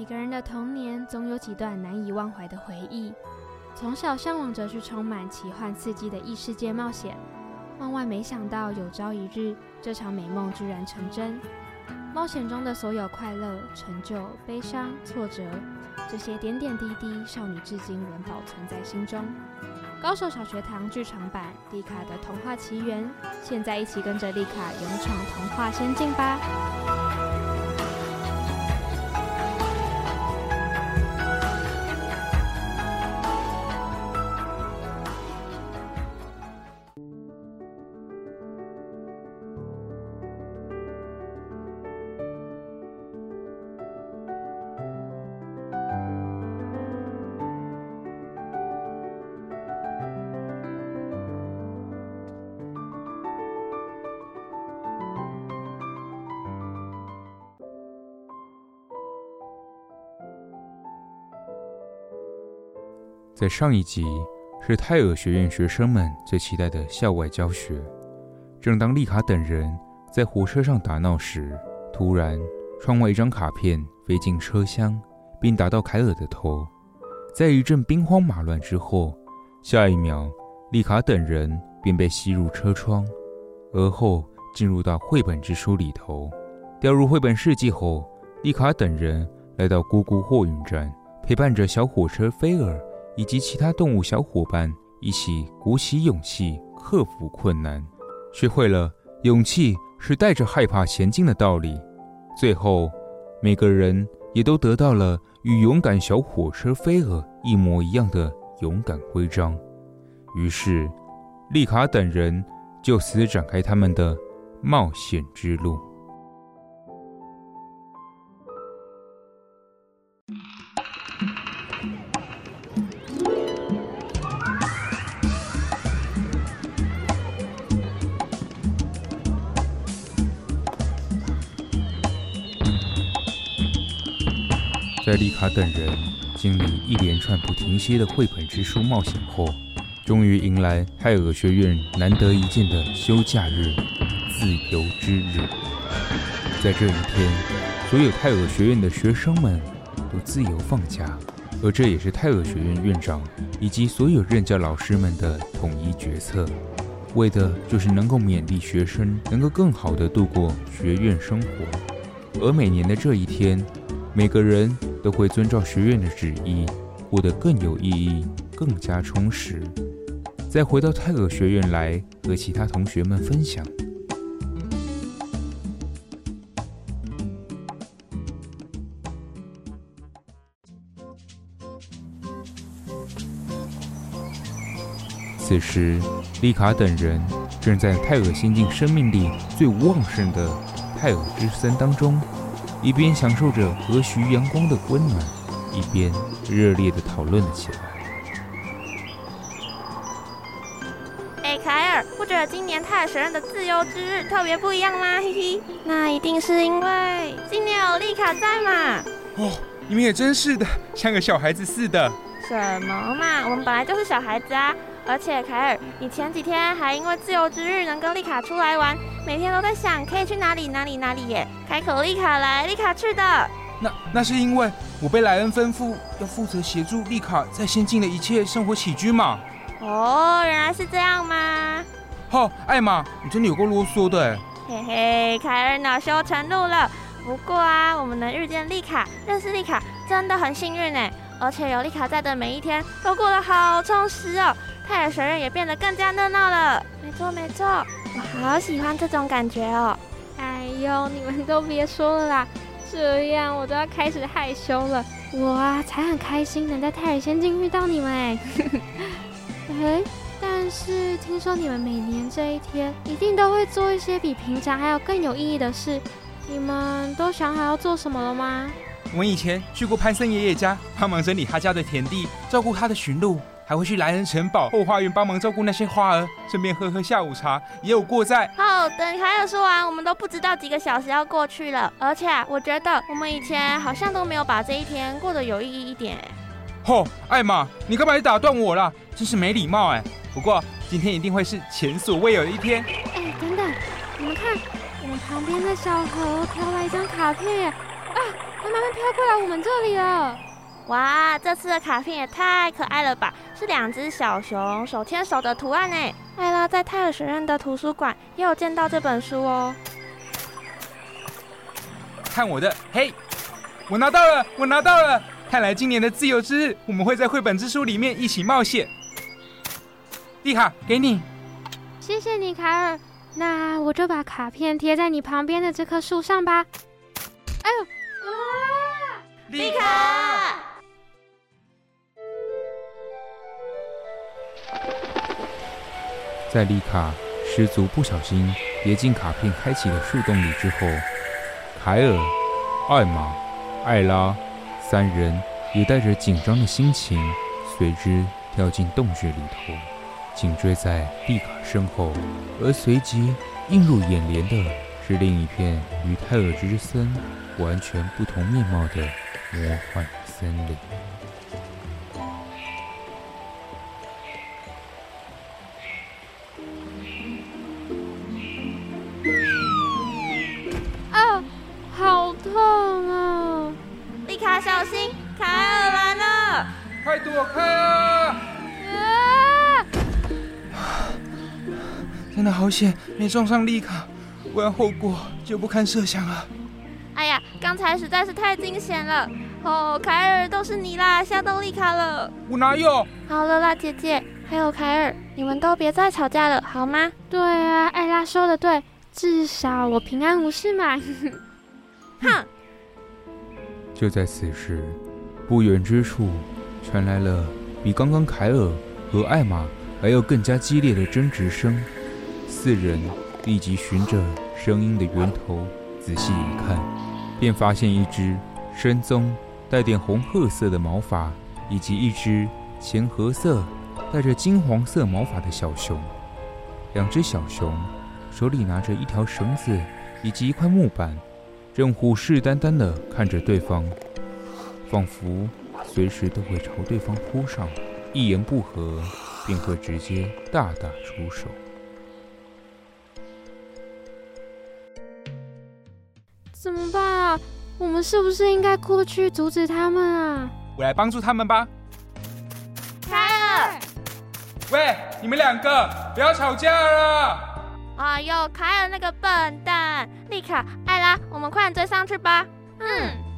每个人的童年总有几段难以忘怀的回忆。从小向往着去充满奇幻刺激的异世界冒险，万万没想到有朝一日，这场美梦居然成真。冒险中的所有快乐、成就、悲伤、挫折，这些点点滴滴，少女至今仍保存在心中。高手小学堂剧场版《丽卡的童话奇缘》，现在一起跟着丽卡勇闯童话仙境吧！在上一集，是泰尔学院学生们最期待的校外教学。正当丽卡等人在火车上打闹时，突然，窗外一张卡片飞进车厢，并打到凯尔的头。在一阵兵荒马乱之后，下一秒，丽卡等人便被吸入车窗，而后进入到绘本之书里头。掉入绘本世界后，丽卡等人来到姑姑货运站，陪伴着小火车菲尔。以及其他动物小伙伴一起鼓起勇气，克服困难，学会了勇气是带着害怕前进的道理。最后，每个人也都得到了与勇敢小火车飞蛾一模一样的勇敢徽章。于是，丽卡等人就此展开他们的冒险之路。在丽卡等人经历一连串不停歇的绘本之书冒险后，终于迎来泰尔学院难得一见的休假日——自由之日。在这一天，所有泰尔学院的学生们都自由放假，而这也是泰尔学院院长以及所有任教老师们的统一决策，为的就是能够勉励学生能够更好地度过学院生活。而每年的这一天，每个人。都会遵照学院的旨意，过得更有意义、更加充实。再回到泰尔学院来和其他同学们分享。此时，丽卡等人正在泰尔仙境生命力最旺盛的泰尔之森当中。一边享受着和煦阳光的温暖，一边热烈地讨论了起来。哎，凯尔，不觉得今年泰尔学院的自由之日特别不一样吗？嘿嘿，那一定是因为今年有丽卡在嘛。哦，你们也真是的，像个小孩子似的。什么嘛，我们本来就是小孩子啊。而且凯尔，你前几天还因为自由之日能跟丽卡出来玩，每天都在想可以去哪里哪里哪里耶，开口丽卡来，丽卡去的。那那是因为我被莱恩吩咐要负责协助丽卡在仙境的一切生活起居嘛。哦，原来是这样吗？好、哦，艾玛，你真的有够啰嗦的哎。嘿嘿，凯尔恼羞成怒了。不过啊，我们能遇见丽卡，认识丽卡，真的很幸运哎。而且有丽卡在的每一天都过得好充实哦。泰尔学院也变得更加热闹了。没错没错，我好喜欢这种感觉哦。哎呦，你们都别说了啦，这样我都要开始害羞了。我啊，才很开心能在泰尔仙境遇到你们哎。哎，但是听说你们每年这一天一定都会做一些比平常还要更有意义的事。你们都想好要做什么了吗？我们以前去过潘森爷爷家，帮忙整理他家的田地，照顾他的驯鹿。还会去莱恩城堡后花园帮忙照顾那些花儿，顺便喝喝下午茶，也有过在。好，等凯尔说完，我们都不知道几个小时要过去了。而且啊，我觉得我们以前好像都没有把这一天过得有意义一点。吼、哦，艾玛，你干嘛来打断我啦？真是没礼貌哎。不过今天一定会是前所未有的一天。哎，等等，你们看，我们旁边的小河飘来一张卡片。啊，它慢慢飘过来我们这里了。哇，这次的卡片也太可爱了吧！是两只小熊手牵手的图案呢。艾拉在泰尔学院的图书馆也有见到这本书哦。看我的，嘿，我拿到了，我拿到了！看来今年的自由之日，我们会在绘本之书里面一起冒险。丽卡，给你。谢谢你，凯尔。那我就把卡片贴在你旁边的这棵树上吧。哎呦，啊！丽卡。在丽卡失足不小心跌进卡片开启的树洞里之后，凯尔、艾玛、艾拉三人也带着紧张的心情，随之跳进洞穴里头，紧追在丽卡身后。而随即映入眼帘的是另一片与泰尔之森完全不同面貌的魔幻森林。快躲开啊！啊！真的好险，没撞上丽卡，不然后果就不堪设想了。哎呀，刚才实在是太惊险了！哦，凯尔，都是你啦，吓到丽卡了。我哪有？好了啦，姐姐，还有凯尔，你们都别再吵架了，好吗？对啊，艾拉说的对，至少我平安无事嘛。哼！就在此时，不远之处。传来了比刚刚凯尔和艾玛还要更加激烈的争执声，四人立即循着声音的源头仔细一看，便发现一只深棕带点红褐色的毛发，以及一只浅褐色带着金黄色毛发的小熊。两只小熊手里拿着一条绳子以及一块木板，正虎视眈眈地看着对方，仿佛。随时都会朝对方扑上，一言不合便会直接大打出手。怎么办啊？我们是不是应该过去阻止他们啊？我来帮助他们吧。凯尔，喂，你们两个不要吵架了！哎呦，凯尔那个笨蛋！丽卡、我们快点追上去吧。嗯。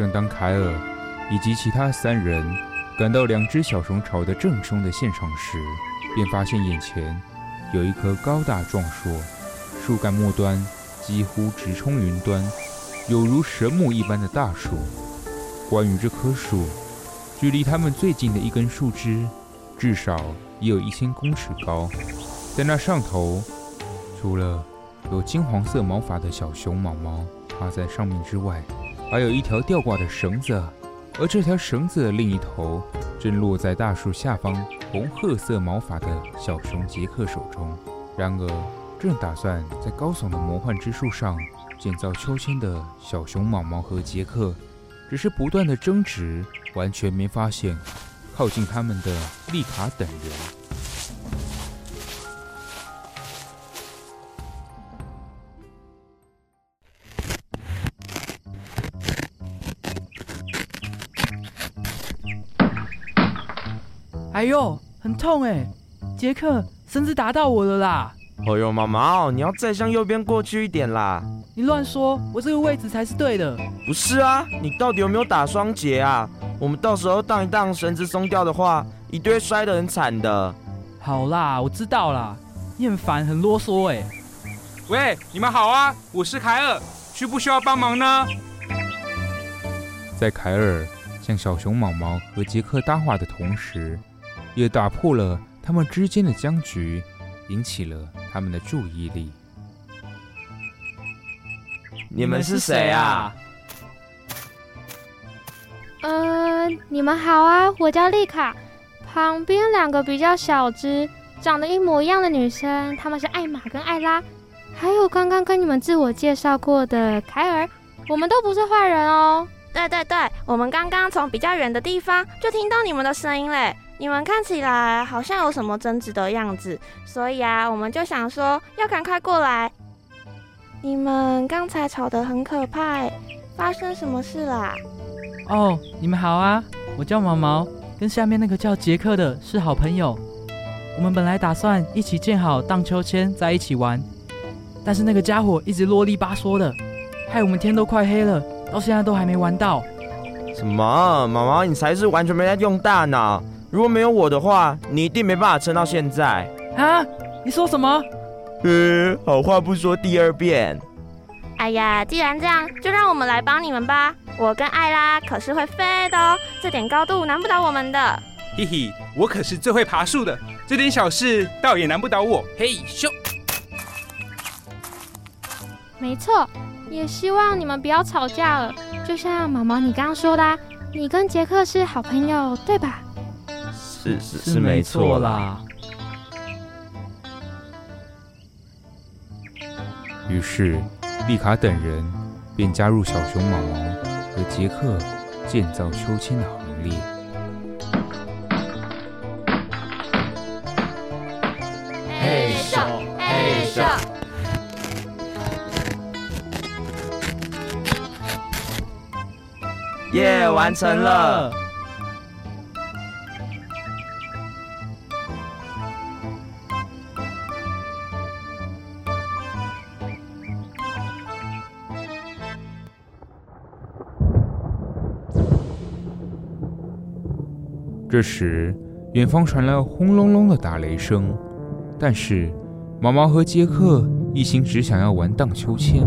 正当凯尔以及其他三人赶到两只小熊吵得正凶的现场时，便发现眼前有一棵高大壮硕、树干末端几乎直冲云端、有如神木一般的大树。关于这棵树，距离他们最近的一根树枝，至少也有一千公尺高。在那上头，除了有金黄色毛发的小熊毛毛趴在上面之外，还有一条吊挂的绳子，而这条绳子的另一头正落在大树下方红褐色毛发的小熊杰克手中。然而，正打算在高耸的魔幻之树上建造秋千的小熊毛毛和杰克，只是不断的争执，完全没发现靠近他们的丽卡等人。哎呦，很痛哎！杰克，绳子打到我了啦！哎呦，毛毛，你要再向右边过去一点啦！你乱说，我这个位置才是对的。不是啊，你到底有没有打双节啊？我们到时候荡一荡，绳子松掉的话，一定会摔得很惨的。好啦，我知道啦。你很烦，很啰嗦哎。喂，你们好啊，我是凯尔，需不需要帮忙呢？在凯尔向小熊毛毛和杰克搭话的同时，也打破了他们之间的僵局，引起了他们的注意力。你们是谁啊？嗯、呃，你们好啊，我叫丽卡。旁边两个比较小只，长得一模一样的女生，她们是艾玛跟艾拉，还有刚刚跟你们自我介绍过的凯尔，我们都不是坏人哦。对对对，我们刚刚从比较远的地方就听到你们的声音嘞，你们看起来好像有什么争执的样子，所以啊，我们就想说要赶快过来。你们刚才吵得很可怕，发生什么事啦？哦，你们好啊，我叫毛毛，跟下面那个叫杰克的是好朋友。我们本来打算一起建好荡秋千，在一起玩，但是那个家伙一直啰里吧嗦的，害我们天都快黑了，到现在都还没玩到。什么？毛毛，你才是完全没在用大脑。如果没有我的话，你一定没办法撑到现在。啊？你说什么？呃，好话不说第二遍。哎呀，既然这样，就让我们来帮你们吧。我跟艾拉可是会飞的哦，这点高度难不倒我们的。嘿嘿，我可是最会爬树的，这点小事倒也难不倒我。嘿咻！没错，也希望你们不要吵架了。就像毛毛你刚刚说的啊，你跟杰克是好朋友，对吧？是是是，没错啦。于是，丽卡等人便加入小熊毛毛和杰克建造秋千的行列。嘿咻嘿咻！耶，完成了。这时，远方传来轰隆隆的打雷声，但是毛毛和杰克一心只想要玩荡秋千，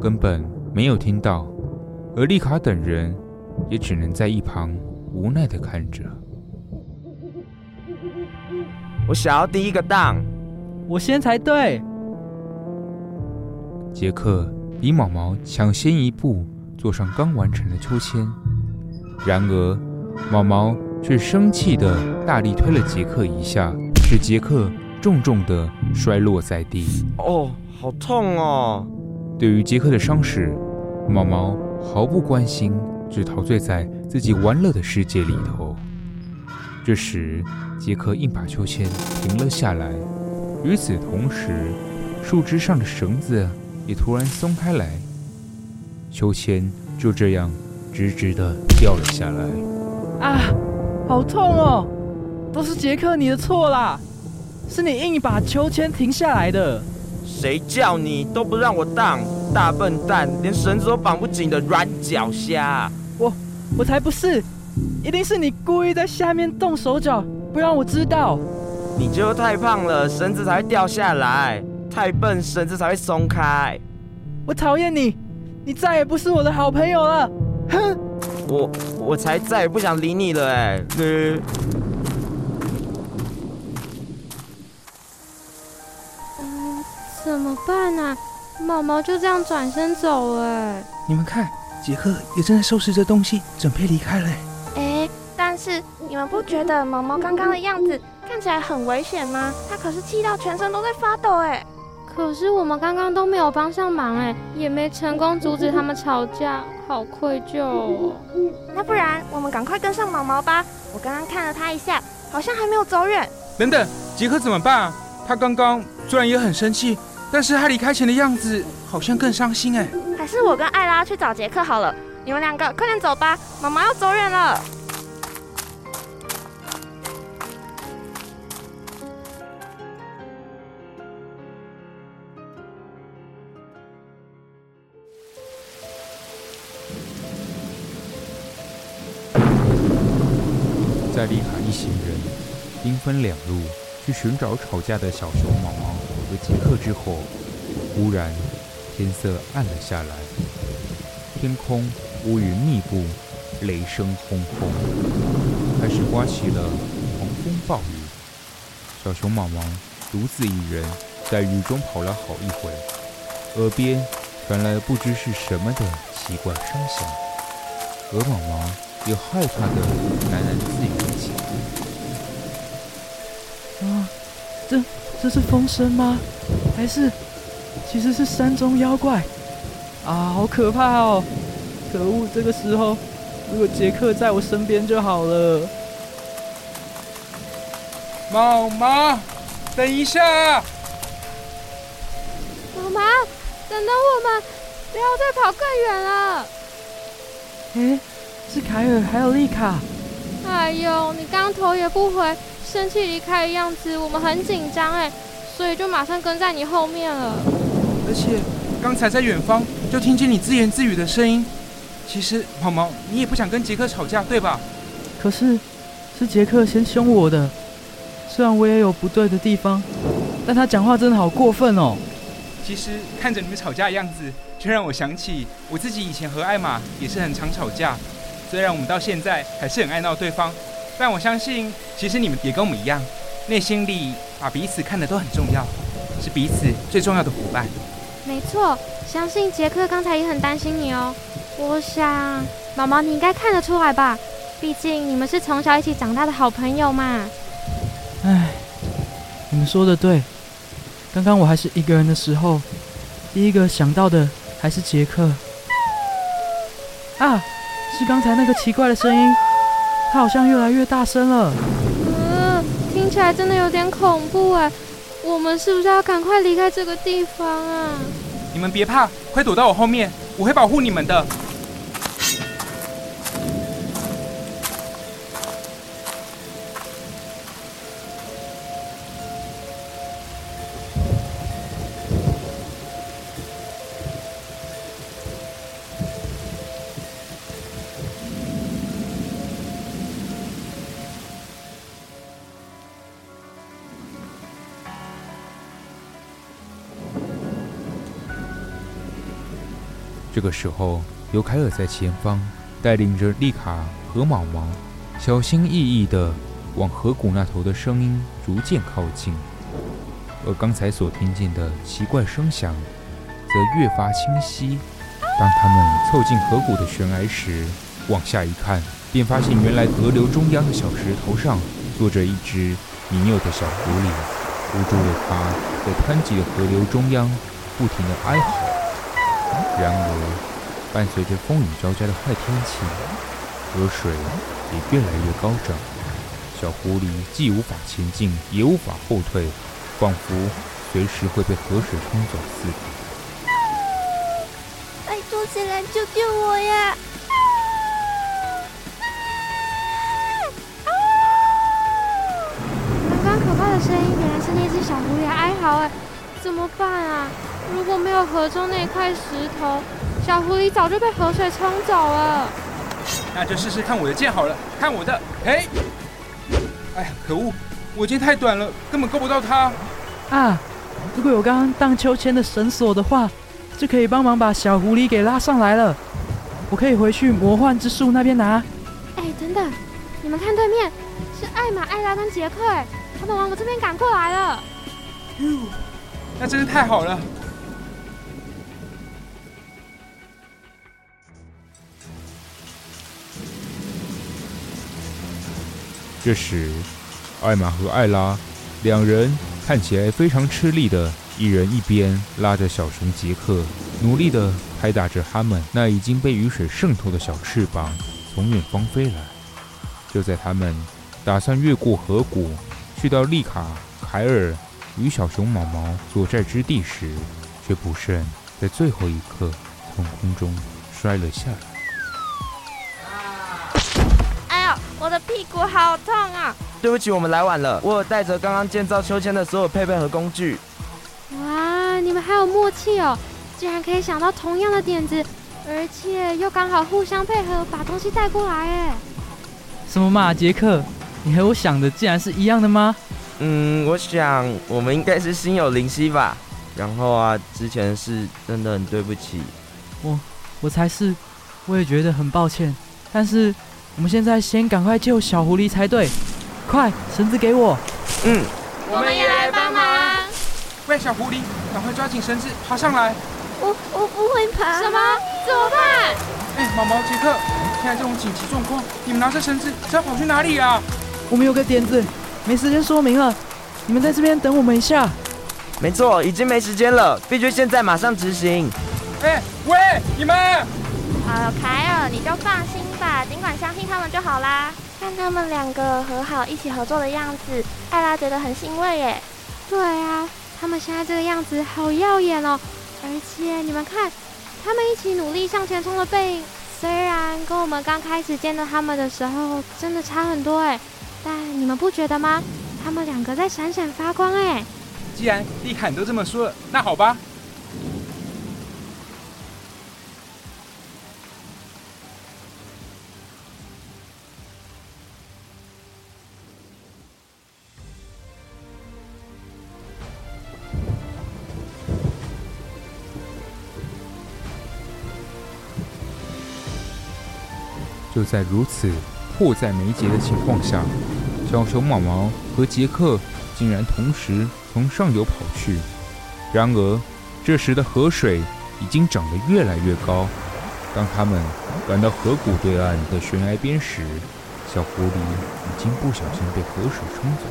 根本没有听到，而丽卡等人也只能在一旁无奈的看着。我想要第一个荡，我先才对。杰克比毛毛抢先一步坐上刚完成的秋千，然而。毛毛却生气地大力推了杰克一下，使杰克重重地摔落在地。哦，好痛哦！对于杰克的伤势，毛毛毫不关心，只陶醉在自己玩乐的世界里头。这时，杰克硬把秋千停了下来。与此同时，树枝上的绳子也突然松开来，秋千就这样直直地掉了下来。啊，好痛哦！都是杰克你的错啦，是你硬把秋千停下来的。谁叫你都不让我荡，大笨蛋，连绳子都绑不紧的软脚虾！我我才不是，一定是你故意在下面动手脚，不让我知道。你就太胖了，绳子才会掉下来；太笨，绳子才会松开。我讨厌你，你再也不是我的好朋友了。哼！我我才再也不想理你了哎！嗯，怎么办呢？毛毛就这样转身走了。你们看，杰克也正在收拾着东西，准备离开了。哎，但是你们不觉得毛毛刚刚的样子看起来很危险吗？他可是气到全身都在发抖哎！可是我们刚刚都没有帮上忙哎，也没成功阻止他们吵架，好愧疚哦。那不然我们赶快跟上毛毛吧。我刚刚看了他一下，好像还没有走远。等等，杰克怎么办啊？他刚刚虽然也很生气，但是他离开前的样子好像更伤心哎。还是我跟艾拉去找杰克好了。你们两个快点走吧，毛毛要走远了。在丽卡一行人兵分两路去寻找吵架的小熊毛毛和杰克之后，忽然天色暗了下来，天空乌云密布，雷声轰轰，开始刮起了狂风暴雨。小熊毛毛独自一人在雨中跑了好一会，耳边传来不知是什么的奇怪声响，鹅毛毛。也害怕的喃喃自语这这是风声吗？还是其实是山中妖怪？啊，好可怕哦！可恶，这个时候如果杰克在我身边就好了。妈妈，等一下！毛毛，等等我们，不要再跑更远了。哎，是凯尔还有丽卡。哎呦，你刚头也不回，生气离开的样子，我们很紧张哎，所以就马上跟在你后面了。而且刚才在远方就听见你自言自语的声音。其实毛毛，你也不想跟杰克吵架，对吧？可是是杰克先凶我的，虽然我也有不对的地方，但他讲话真的好过分哦。其实看着你们吵架的样子，却让我想起我自己以前和艾玛也是很常吵架。虽然我们到现在还是很爱闹对方，但我相信，其实你们也跟我们一样，内心里把彼此看得都很重要，是彼此最重要的伙伴。没错，相信杰克刚才也很担心你哦。我想，毛毛你应该看得出来吧？毕竟你们是从小一起长大的好朋友嘛。唉，你们说的对，刚刚我还是一个人的时候，第一个想到的还是杰克。啊！是刚才那个奇怪的声音，它好像越来越大声了。嗯，听起来真的有点恐怖哎。我们是不是要赶快离开这个地方啊？你们别怕，快躲到我后面，我会保护你们的。这个时候，由凯尔在前方带领着丽卡和毛毛，小心翼翼地往河谷那头的声音逐渐靠近。而刚才所听见的奇怪声响，则越发清晰。当他们凑近河谷的悬崖时，往下一看，便发现原来河流中央的小石头上坐着一只迷幼的小狐狸，无助的它在湍急的河流中央不停地哀嚎。然而，伴随着风雨交加的坏天气，河水也越来越高涨。小狐狸既无法前进，也无法后退，仿佛随时会被河水冲走似的。拜托，谁来救救我呀！刚刚可怕的声音，原来是那只小狐狸哀嚎哎！怎么办啊？如果没有河中那块石头，小狐狸早就被河水冲走了。那就试试看我的剑好了，看我的！嘿，哎呀，可恶，我剑太短了，根本够不到它。啊，如果有刚刚荡秋千的绳索的话，就可以帮忙把小狐狸给拉上来了。我可以回去魔幻之树那边拿。哎，等等，你们看对面，是艾玛、艾拉跟杰克，哎，他们往我这边赶过来了。哟，那真是太好了。这时，艾玛和艾拉两人看起来非常吃力的，一人一边拉着小熊杰克，努力的拍打着他们那已经被雨水渗透的小翅膀，从远方飞来。就在他们打算越过河谷，去到丽卡、凯尔与小熊毛毛所在之地时，却不慎在最后一刻从空中摔了下来。我的屁股好痛啊！对不起，我们来晚了。我有带着刚刚建造秋千的所有配备和工具。哇，你们还有默契哦，竟然可以想到同样的点子，而且又刚好互相配合，把东西带过来。哎，什么嘛，杰克？你和我想的竟然是一样的吗？嗯，我想我们应该是心有灵犀吧。然后啊，之前的事真的很对不起。我，我才是，我也觉得很抱歉，但是。我们现在先赶快救小狐狸才对，快，绳子给我。嗯，我们也来帮忙。喂，小狐狸，赶快抓紧绳子，爬上来。我我不会爬。什么？怎么办？哎，毛毛、杰克，现在这种紧急状况，你们拿着绳子是要跑去哪里啊？我们有个点子，没时间说明了，你们在这边等我们一下。没错，已经没时间了，必须现在马上执行。哎，喂，你们！好，凯尔，你就放心吧，尽管相信他们就好啦。看他们两个和好、一起合作的样子，艾拉觉得很欣慰耶。对啊，他们现在这个样子好耀眼哦，而且你们看，他们一起努力向前冲的背影，虽然跟我们刚开始见到他们的时候真的差很多哎，但你们不觉得吗？他们两个在闪闪发光哎。既然丽卡都这么说了，那好吧。就在如此迫在眉睫的情况下，小熊毛毛和杰克竟然同时从上游跑去。然而，这时的河水已经涨得越来越高。当他们赶到河谷对岸的悬崖边时，小狐狸已经不小心被河水冲走。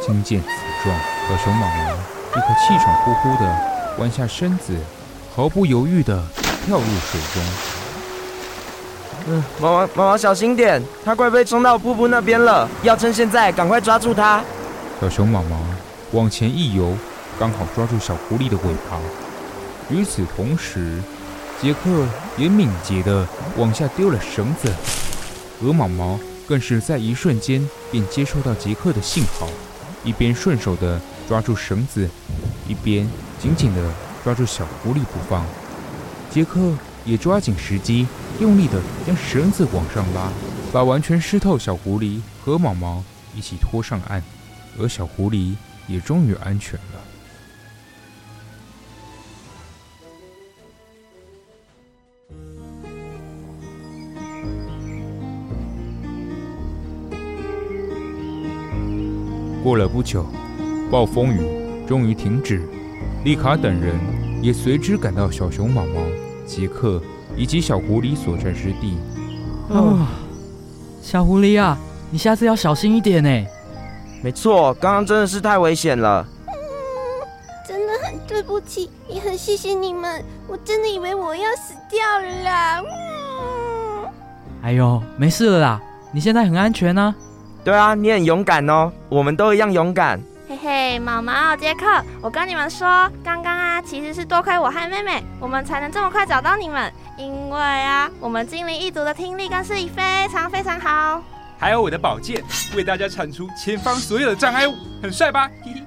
惊见此状，小熊毛毛立刻气喘吁吁地弯下身子，毫不犹豫地跳入水中。嗯，毛毛毛毛，小心点，它快被冲到瀑布那边了，要趁现在赶快抓住它。小熊毛毛往前一游，刚好抓住小狐狸的尾巴。与此同时，杰克也敏捷地往下丢了绳子，鹅毛毛更是在一瞬间便接收到杰克的信号，一边顺手地抓住绳子，一边紧紧地抓住小狐狸不放。杰克也抓紧时机。用力地将绳子往上拉，把完全湿透小狐狸和毛毛一起拖上岸，而小狐狸也终于安全了。过了不久，暴风雨终于停止，丽卡等人也随之赶到小熊毛毛、杰克。以及小狐狸所在之地。哦，小狐狸啊，你下次要小心一点呢。没错，刚刚真的是太危险了。嗯，真的很对不起，也很谢谢你们。我真的以为我要死掉了啦。嗯。哎呦，没事了啦，你现在很安全呢。对啊，你很勇敢哦，我们都一样勇敢。嘿嘿，毛毛、杰克，我跟你们说，刚刚啊，其实是多亏我和妹妹，我们才能这么快找到你们。因为啊，我们精灵一族的听力跟视力非常非常好，还有我的宝剑，为大家铲除前方所有的障碍物，很帅吧？嘿嘿。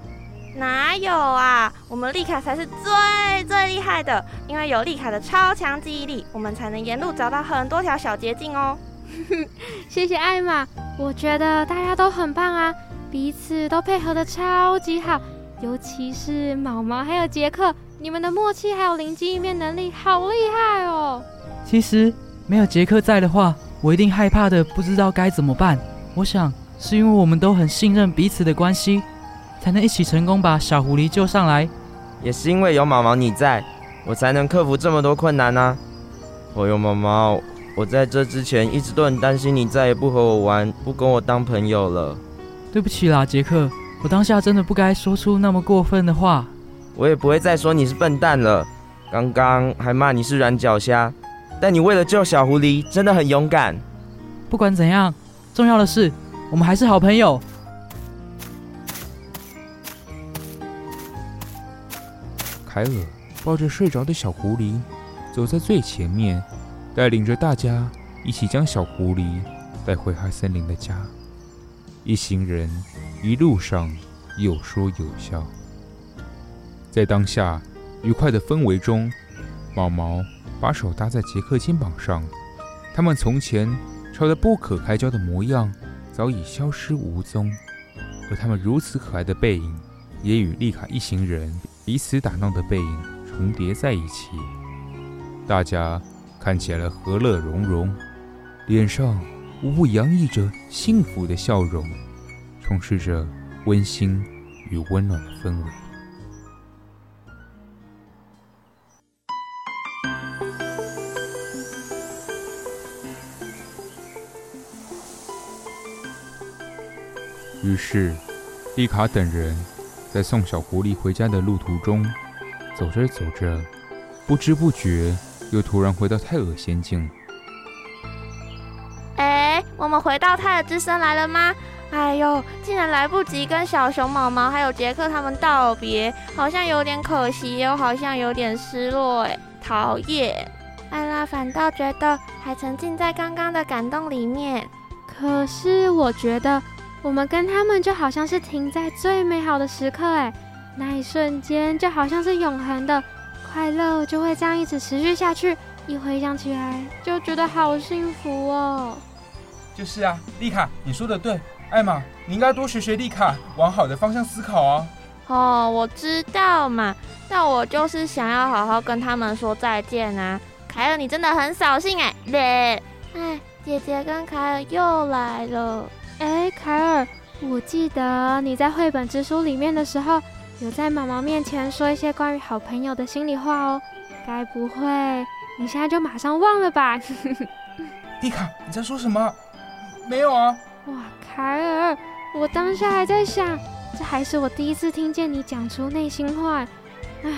哪有啊，我们丽卡才是最最厉害的，因为有丽卡的超强记忆力，我们才能沿路找到很多条小捷径哦。谢谢艾玛，我觉得大家都很棒啊。彼此都配合的超级好，尤其是毛毛还有杰克，你们的默契还有灵机应变能力好厉害哦！其实没有杰克在的话，我一定害怕的不知道该怎么办。我想是因为我们都很信任彼此的关系，才能一起成功把小狐狸救上来。也是因为有毛毛你在，我才能克服这么多困难呢、啊。我有毛毛，我在这之前一直都很担心你再也不和我玩，不跟我当朋友了。对不起啦，杰克，我当下真的不该说出那么过分的话。我也不会再说你是笨蛋了。刚刚还骂你是软脚虾，但你为了救小狐狸，真的很勇敢。不管怎样，重要的是我们还是好朋友。凯尔抱着睡着的小狐狸，走在最前面，带领着大家一起将小狐狸带回海森林的家。一行人一路上有说有笑，在当下愉快的氛围中，毛毛把手搭在杰克肩膀上，他们从前吵得不可开交的模样早已消失无踪，而他们如此可爱的背影，也与丽卡一行人彼此打闹的背影重叠在一起，大家看起来和乐融融，脸上。无不洋溢着幸福的笑容，充斥着温馨与温暖的氛围。于是，丽卡等人在送小狐狸回家的路途中，走着走着，不知不觉又突然回到泰尔仙境了。我们回到泰尔之森来了吗？哎呦，竟然来不及跟小熊毛毛还有杰克他们道别，好像有点可惜，又好像有点失落，哎，讨厌。艾拉反倒觉得还沉浸在刚刚的感动里面。可是我觉得我们跟他们就好像是停在最美好的时刻，哎，那一瞬间就好像是永恒的快乐，就会这样一直持续下去。一回想起来，就觉得好幸福哦。就是啊，丽卡，你说的对。艾玛，你应该多学学丽卡，往好的方向思考哦。哦，我知道嘛，但我就是想要好好跟他们说再见啊。凯尔，你真的很扫兴哎。对，哎，姐姐跟凯尔又来了。哎，凯尔，我记得你在绘本之书里面的时候，有在毛毛面前说一些关于好朋友的心里话哦。该不会你现在就马上忘了吧？丽卡，你在说什么？没有啊。哇，凯尔，我当下还在想，这还是我第一次听见你讲出内心话。唉，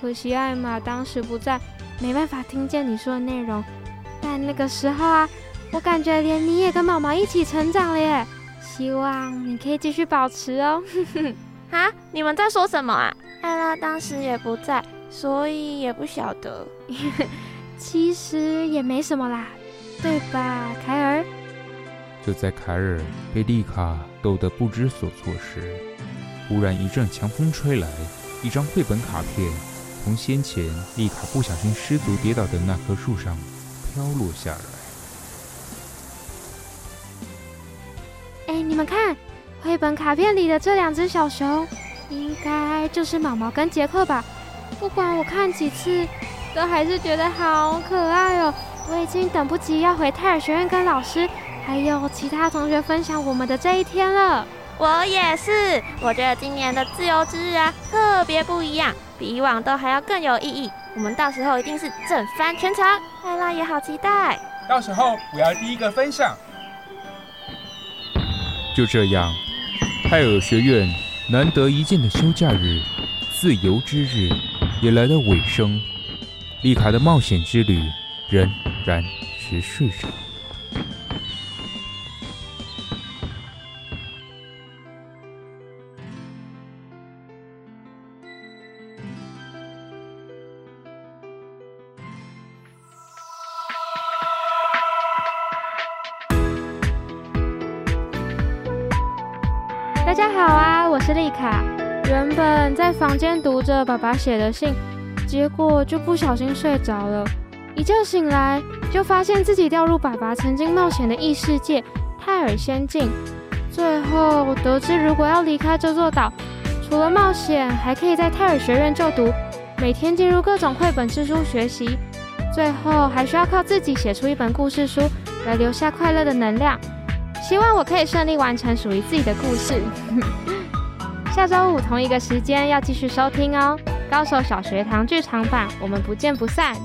可惜艾玛当时不在，没办法听见你说的内容。但那个时候啊，我感觉连你也跟毛毛一起成长了耶。希望你可以继续保持哦。啊，你们在说什么啊？艾拉当时也不在，所以也不晓得。其实也没什么啦，对吧，凯尔？就在凯尔被丽卡逗得不知所措时，忽然一阵强风吹来，一张绘本卡片从先前丽卡不小心失足跌倒的那棵树上飘落下来。哎，你们看，绘本卡片里的这两只小熊，应该就是毛毛跟杰克吧？不管我看几次，都还是觉得好可爱哦！我已经等不及要回泰尔学院跟老师。还有其他同学分享我们的这一天了，我也是。我觉得今年的自由之日啊，特别不一样，比以往都还要更有意义。我们到时候一定是整翻全场，艾拉也好期待。到时候我要第一个分享。就这样，泰尔学院难得一见的休假日，自由之日也来到尾声。丽卡的冒险之旅仍然持续着。大家好啊，我是丽卡。原本在房间读着爸爸写的信，结果就不小心睡着了。一觉醒来，就发现自己掉入爸爸曾经冒险的异世界泰尔仙境。最后得知，如果要离开这座岛，除了冒险，还可以在泰尔学院就读，每天进入各种绘本之书学习。最后还需要靠自己写出一本故事书，来留下快乐的能量。希望我可以顺利完成属于自己的故事。下周五同一个时间要继续收听哦，《高手小学堂剧场版》，我们不见不散。